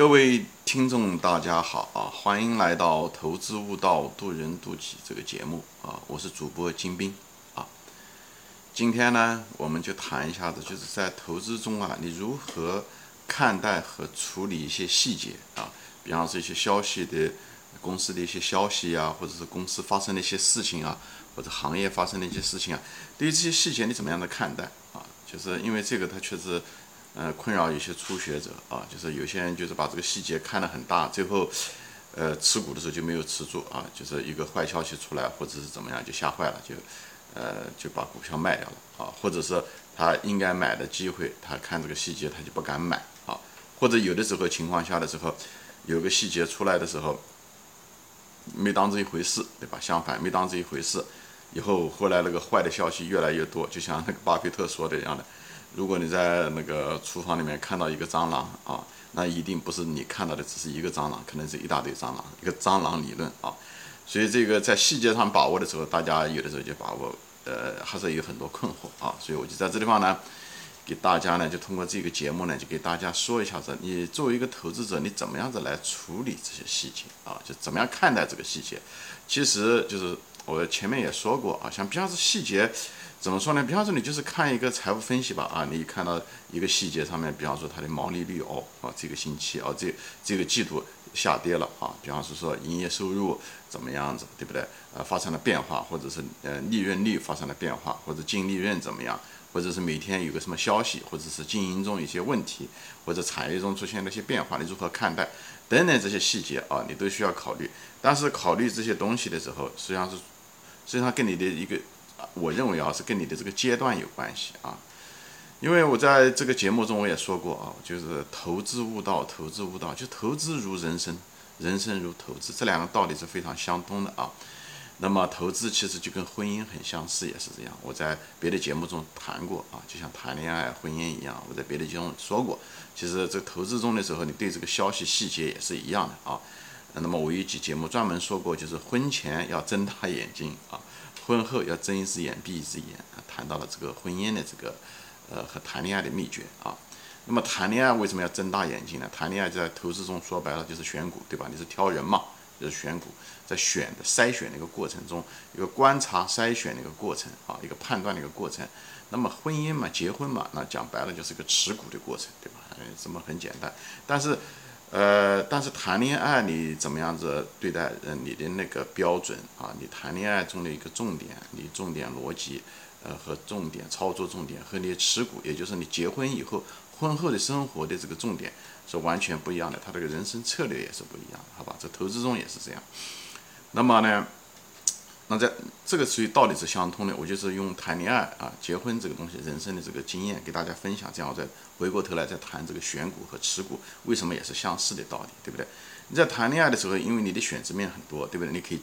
各位听众，大家好啊！欢迎来到《投资悟道，渡人渡己》这个节目啊！我是主播金兵啊。今天呢，我们就谈一下子，就是在投资中啊，你如何看待和处理一些细节啊？比方说一些消息的公司的一些消息啊，或者是公司发生的一些事情啊，或者行业发生的一些事情啊，对于这些细节你怎么样的看待啊？就是因为这个，它确实。呃，困扰有些初学者啊，就是有些人就是把这个细节看得很大，最后，呃，持股的时候就没有持住啊，就是一个坏消息出来或者是怎么样就吓坏了，就，呃，就把股票卖掉了啊，或者是他应该买的机会，他看这个细节他就不敢买啊，或者有的时候情况下的时候，有个细节出来的时候，没当这一回事，对吧？相反，没当这一回事，以后后来那个坏的消息越来越多，就像那个巴菲特说的一样的。如果你在那个厨房里面看到一个蟑螂啊，那一定不是你看到的只是一个蟑螂，可能是一大堆蟑螂，一个蟑螂理论啊。所以这个在细节上把握的时候，大家有的时候就把握，呃，还是有很多困惑啊。所以我就在这地方呢，给大家呢，就通过这个节目呢，就给大家说一下子，你作为一个投资者，你怎么样子来处理这些细节啊？就怎么样看待这个细节？其实就是我前面也说过啊，像比方是细节。怎么说呢？比方说，你就是看一个财务分析吧，啊，你看到一个细节上面，比方说它的毛利率哦，啊，这个星期哦，这这个季度下跌了啊，比方说说营业收入怎么样子，对不对？呃，发生了变化，或者是呃利润率发生了变化，或者净利润怎么样，或者是每天有个什么消息，或者是经营中一些问题，或者产业中出现了一些变化，你如何看待？等等这些细节啊，你都需要考虑。但是考虑这些东西的时候，实际上是实际上跟你的一个。我认为啊，是跟你的这个阶段有关系啊，因为我在这个节目中我也说过啊，就是投资悟道，投资悟道，就投资如人生，人生如投资，这两个道理是非常相通的啊。那么投资其实就跟婚姻很相似，也是这样。我在别的节目中谈过啊，就像谈恋爱、婚姻一样，我在别的节目说过。其实这投资中的时候，你对这个消息细节也是一样的啊。那么我有一集节目专门说过，就是婚前要睁大眼睛啊。婚后要睁一只眼闭一只眼啊，谈到了这个婚姻的这个，呃和谈恋爱的秘诀啊。那么谈恋爱为什么要睁大眼睛呢？谈恋爱在投资中说白了就是选股，对吧？你是挑人嘛，就是选股，在选的筛选的一个过程中，一个观察筛选的一个过程啊，一个判断的一个过程。那么婚姻嘛，结婚嘛，那讲白了就是个持股的过程，对吧？嗯，这么很简单，但是。呃，但是谈恋爱你怎么样子对待？呃，你的那个标准啊，你谈恋爱中的一个重点，你重点逻辑，呃，和重点操作重点和你持股，也就是你结婚以后婚后的生活的这个重点是完全不一样的，他这个人生策略也是不一样的，好吧？这投资中也是这样。那么呢？那在这个词语道理是相通的，我就是用谈恋爱啊、结婚这个东西、人生的这个经验给大家分享，这样我再回过头来再谈这个选股和持股，为什么也是相似的道理，对不对？你在谈恋爱的时候，因为你的选择面很多，对不对？你可以，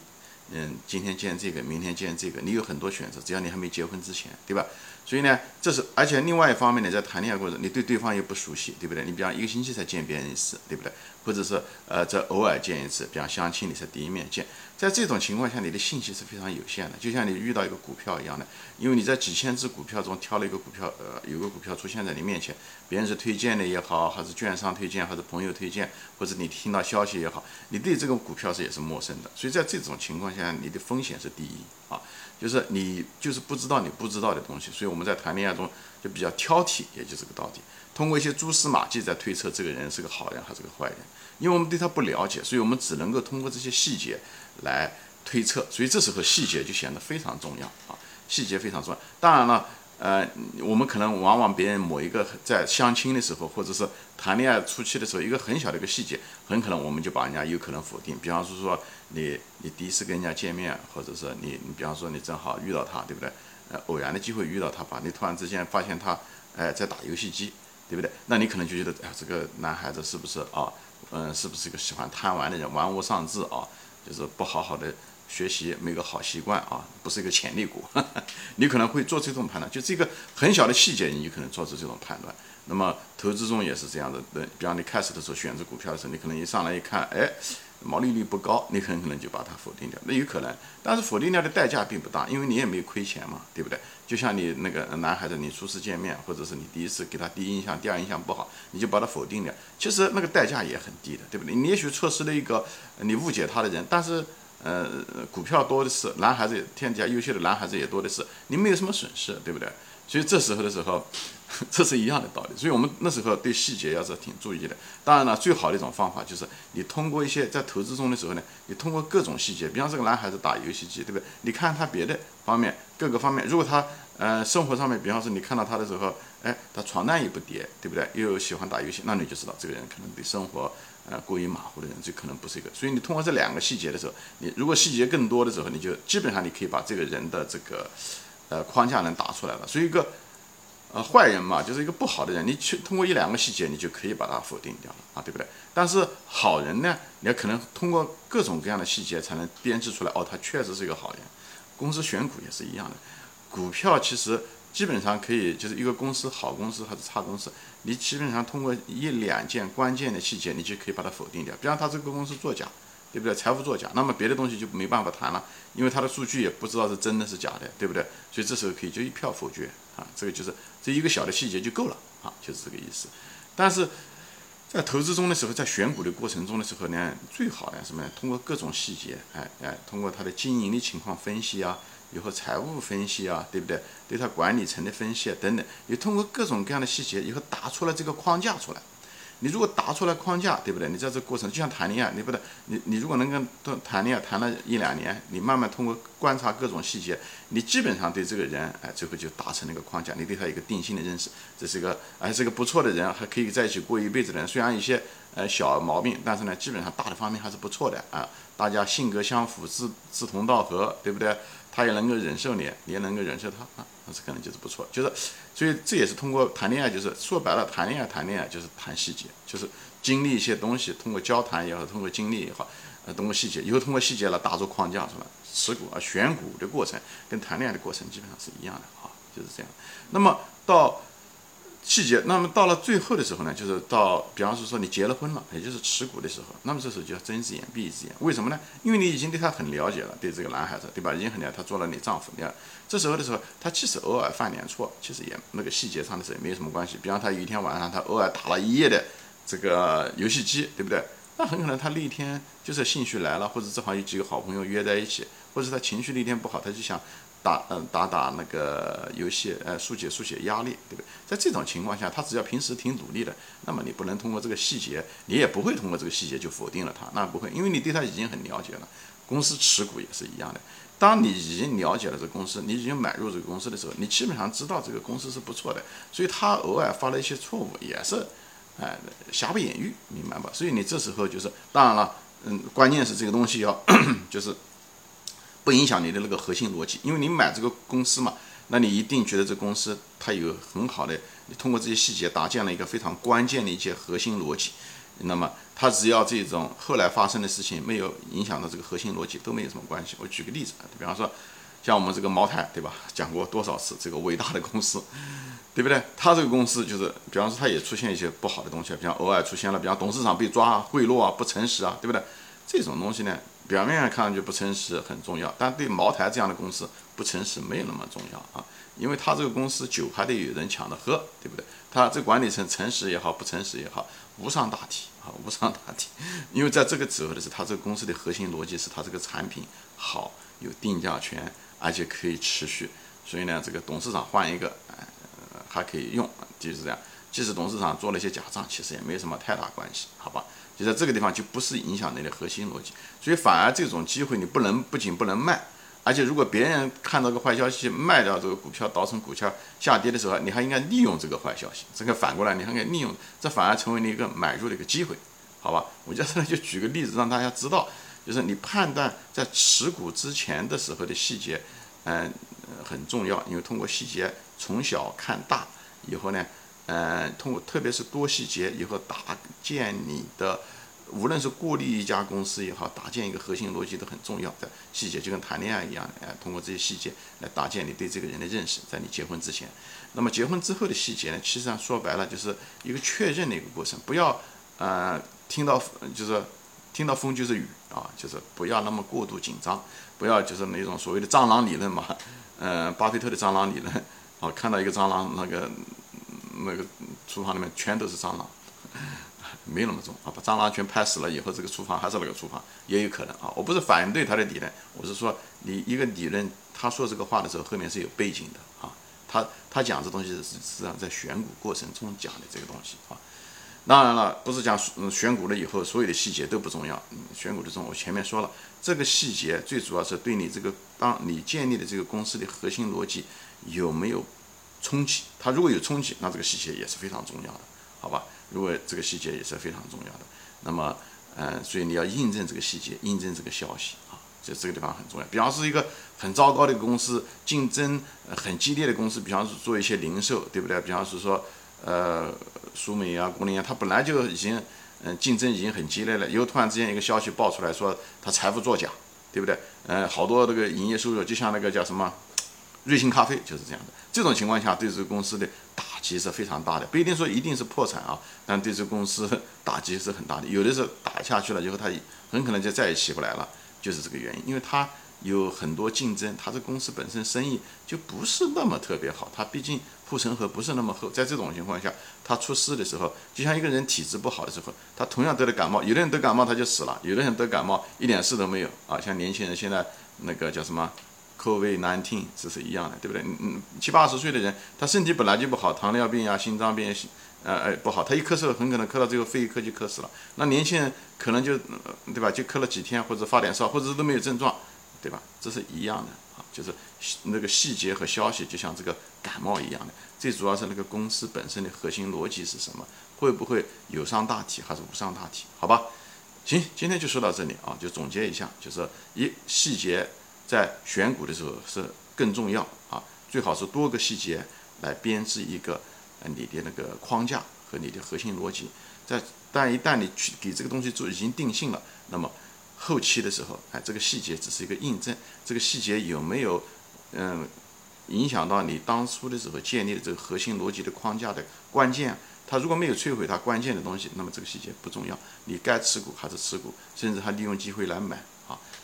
嗯，今天见这个，明天见这个，你有很多选择，只要你还没结婚之前，对吧？所以呢，这是而且另外一方面呢，在谈恋爱过程，你对对方又不熟悉，对不对？你比方一个星期才见别人一次，对不对？或者是呃，这偶尔见一次，比方相亲，你是第一面见。在这种情况下，你的信息是非常有限的，就像你遇到一个股票一样的，因为你在几千只股票中挑了一个股票，呃，有个股票出现在你面前，别人是推荐的也好，还是券商推荐，还是朋友推荐，或者你听到消息也好，你对这个股票是也是陌生的，所以在这种情况下，你的风险是第一啊，就是你就是不知道你不知道的东西，所以我们在谈恋爱中就比较挑剔，也就是个道理，通过一些蛛丝马迹在推测这个人是个好人还是个坏人。因为我们对他不了解，所以我们只能够通过这些细节来推测，所以这时候细节就显得非常重要啊，细节非常重要。当然了，呃，我们可能往往别人某一个在相亲的时候，或者是谈恋爱初期的时候，一个很小的一个细节，很可能我们就把人家有可能否定。比方说说你你第一次跟人家见面，或者是你你比方说你正好遇到他，对不对？呃，偶然的机会遇到他吧，你突然之间发现他哎在打游戏机，对不对？那你可能就觉得哎这个男孩子是不是啊？嗯，是不是一个喜欢贪玩的人，玩物丧志啊？就是不好好的学习，没个好习惯啊，不是一个潜力股。你可能会做这种判断，就这个很小的细节，你就可能做出这种判断。那么投资中也是这样的，对，比方你开始的时候选择股票的时候，你可能一上来一看，哎，毛利率不高，你很可能就把它否定掉，那有可能，但是否定掉的代价并不大，因为你也没亏钱嘛，对不对？就像你那个男孩子，你初次见面，或者是你第一次给他第一印象、第二印象不好，你就把他否定掉，其实那个代价也很低的，对不对？你也许错失了一个你误解他的人，但是。呃，股票多的是，男孩子天底下优秀的男孩子也多的是，你没有什么损失，对不对？所以这时候的时候，这是一样的道理。所以我们那时候对细节要是挺注意的。当然了，最好的一种方法就是你通过一些在投资中的时候呢，你通过各种细节，比方这个男孩子打游戏机，对不对？你看他别的方面，各个方面，如果他呃生活上面，比方说你看到他的时候，哎，他床单也不叠，对不对？又喜欢打游戏，那你就知道这个人可能对生活。呃，过于马虎的人，这可能不是一个。所以你通过这两个细节的时候，你如果细节更多的时候，你就基本上你可以把这个人的这个呃框架能打出来了。所以一个呃坏人嘛，就是一个不好的人，你去通过一两个细节，你就可以把它否定掉了啊，对不对？但是好人呢，你要可能通过各种各样的细节才能编织出来，哦，他确实是一个好人。公司选股也是一样的，股票其实。基本上可以，就是一个公司好公司还是差公司，你基本上通过一两件关键的细节，你就可以把它否定掉。比方他这个公司作假，对不对？财务作假，那么别的东西就没办法谈了，因为他的数据也不知道是真的是假的，对不对？所以这时候可以就一票否决啊，这个就是这一个小的细节就够了啊，就是这个意思。但是在投资中的时候，在选股的过程中的时候呢，最好呢什么？通过各种细节，哎哎，通过他的经营的情况分析啊。以后财务分析啊，对不对？对他管理层的分析啊，等等，也通过各种各样的细节，以后打出了这个框架出来。你如果答出来框架，对不对？你在这过程就像谈恋爱，你不得你你如果能跟谈恋爱谈了一两年，你慢慢通过观察各种细节，你基本上对这个人，哎，最后就达成那个框架，你对他一个定性的认识，这是一个还是个不错的人，还可以在一起过一辈子的人。虽然一些呃小毛病，但是呢，基本上大的方面还是不错的啊。大家性格相符，志志同道合，对不对？他也能够忍受你，你也能够忍受他啊，那这可能就是不错。就是，所以这也是通过谈恋爱，就是说白了，谈恋爱谈恋爱就是谈细节，就是经历一些东西，通过交谈也好，通过经历也好，呃，通过细节，以后通过细节来打出框架出来。持股啊，选股的过程跟谈恋爱的过程基本上是一样的啊，就是这样。那么到。细节，那么到了最后的时候呢，就是到，比方说说你结了婚了，也就是持股的时候，那么这时候就要睁一只眼闭一只眼，为什么呢？因为你已经对他很了解了，对这个男孩子，对吧？已经很了解，他做了你丈夫，你看，这时候的时候，他即使偶尔犯点错，其实也那个细节上的事也没有什么关系。比方他有一天晚上，他偶尔打了一夜的这个游戏机，对不对？那很可能他那一天就是兴趣来了，或者正好有几个好朋友约在一起，或者他情绪那天不好，他就想。打嗯打打那个游戏，呃疏解疏解压力，对不对？在这种情况下，他只要平时挺努力的，那么你不能通过这个细节，你也不会通过这个细节就否定了他，那不会，因为你对他已经很了解了。公司持股也是一样的，当你已经了解了这个公司，你已经买入这个公司的时候，你基本上知道这个公司是不错的，所以他偶尔发了一些错误也是，哎，瑕不掩瑜，明白吧？所以你这时候就是，当然了，嗯，关键是这个东西要 就是。不影响你的那个核心逻辑，因为你买这个公司嘛，那你一定觉得这公司它有很好的，你通过这些细节搭建了一个非常关键的一些核心逻辑，那么它只要这种后来发生的事情没有影响到这个核心逻辑，都没有什么关系。我举个例子，比方说像我们这个茅台，对吧？讲过多少次这个伟大的公司，对不对？它这个公司就是，比方说它也出现一些不好的东西，比方偶尔出现了，比方董事长被抓贿赂啊，不诚实啊，对不对？这种东西呢？表面上看上去不诚实很重要，但对茅台这样的公司不诚实没有那么重要啊，因为他这个公司酒还得有人抢着喝，对不对？他这管理层诚实也好，不诚实也好，无伤大体啊，无伤大体。因为在这个时候的是，他这个公司的核心逻辑是他这个产品好，有定价权，而且可以持续，所以呢，这个董事长换一个，哎，还可以用，就是这样。即使董事长做了一些假账，其实也没什么太大关系，好吧？就在这个地方就不是影响你的核心逻辑，所以反而这种机会你不能不仅不能卖，而且如果别人看到个坏消息卖掉这个股票，导成股价下跌的时候，你还应该利用这个坏消息。这个反过来你还应该利用，这反而成为你一个买入的一个机会，好吧？我在这里就举个例子让大家知道，就是你判断在持股之前的时候的细节，嗯，很重要，因为通过细节从小看大以后呢。呃，通过特别是多细节以后搭建你的无论是过滤一家公司也好，搭建一个核心逻辑都很重要的细节，就跟谈恋爱一样，哎，通过这些细节来搭建你对这个人的认识，在你结婚之前。那么结婚之后的细节呢，其实上说白了就是一个确认的一个过程，不要呃听到就是听到风就是雨啊，就是不要那么过度紧张，不要就是那种所谓的蟑螂理论嘛，嗯，巴菲特的蟑螂理论，啊，看到一个蟑螂那个那个厨房里面全都是蟑螂。没那么重啊，把蟑螂全拍死了以后，这个厨房还是那个厨房，也有可能啊。我不是反对他的理论，我是说你一个理论，他说这个话的时候后面是有背景的啊。他他讲这东西是实际上在选股过程中讲的这个东西啊。当然了，不是讲选股了以后所有的细节都不重要。选股的中，我前面说了，这个细节最主要是对你这个当你建立的这个公司的核心逻辑有没有冲击。它如果有冲击，那这个细节也是非常重要的，好吧？如果这个细节也是非常重要的，那么，嗯，所以你要印证这个细节，印证这个消息啊，就这个地方很重要。比方是一个很糟糕的公司，竞争很激烈的公司，比方是做一些零售，对不对？比方是说，呃，苏美啊、国林啊，它本来就已经，嗯，竞争已经很激烈了，又突然之间一个消息爆出来说它财富作假，对不对？嗯，好多这个营业收入就像那个叫什么？瑞幸咖啡就是这样的，这种情况下对这个公司的打击是非常大的，不一定说一定是破产啊，但对这个公司打击是很大的。有的时候打下去了以后，它很可能就再也起不来了，就是这个原因，因为它有很多竞争，它这公司本身生意就不是那么特别好，它毕竟护城河不是那么厚，在这种情况下，它出事的。时候，就像一个人体质不好的。时候，他同样得了感冒，有的人得感冒他就死了，有的人得感冒一点事都没有啊，像年轻人现在那个叫什么？COVID nineteen 这是一样的，对不对？嗯嗯，七八十岁的人，他身体本来就不好，糖尿病啊、心脏病，呃呃不好，他一咳嗽，很可能咳到最后肺一咳就咳死了。那年轻人可能就，对吧？就咳了几天，或者发点烧，或者都没有症状，对吧？这是一样的啊，就是那个细节和消息，就像这个感冒一样的。最主要是那个公司本身的核心逻辑是什么？会不会有伤大体还是无伤大体？好吧？行，今天就说到这里啊，就总结一下，就是一细节。在选股的时候是更重要啊，最好是多个细节来编织一个呃你的那个框架和你的核心逻辑。在但一旦你去给这个东西做已经定性了，那么后期的时候，哎，这个细节只是一个印证，这个细节有没有嗯影响到你当初的时候建立的这个核心逻辑的框架的关键？它如果没有摧毁它关键的东西，那么这个细节不重要，你该持股还是持股，甚至还利用机会来买。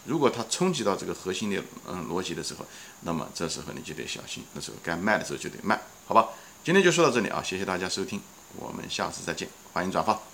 如果它冲击到这个核心的嗯逻辑的时候，那么这时候你就得小心，那时候该卖的时候就得卖，好吧？今天就说到这里啊，谢谢大家收听，我们下次再见，欢迎转发。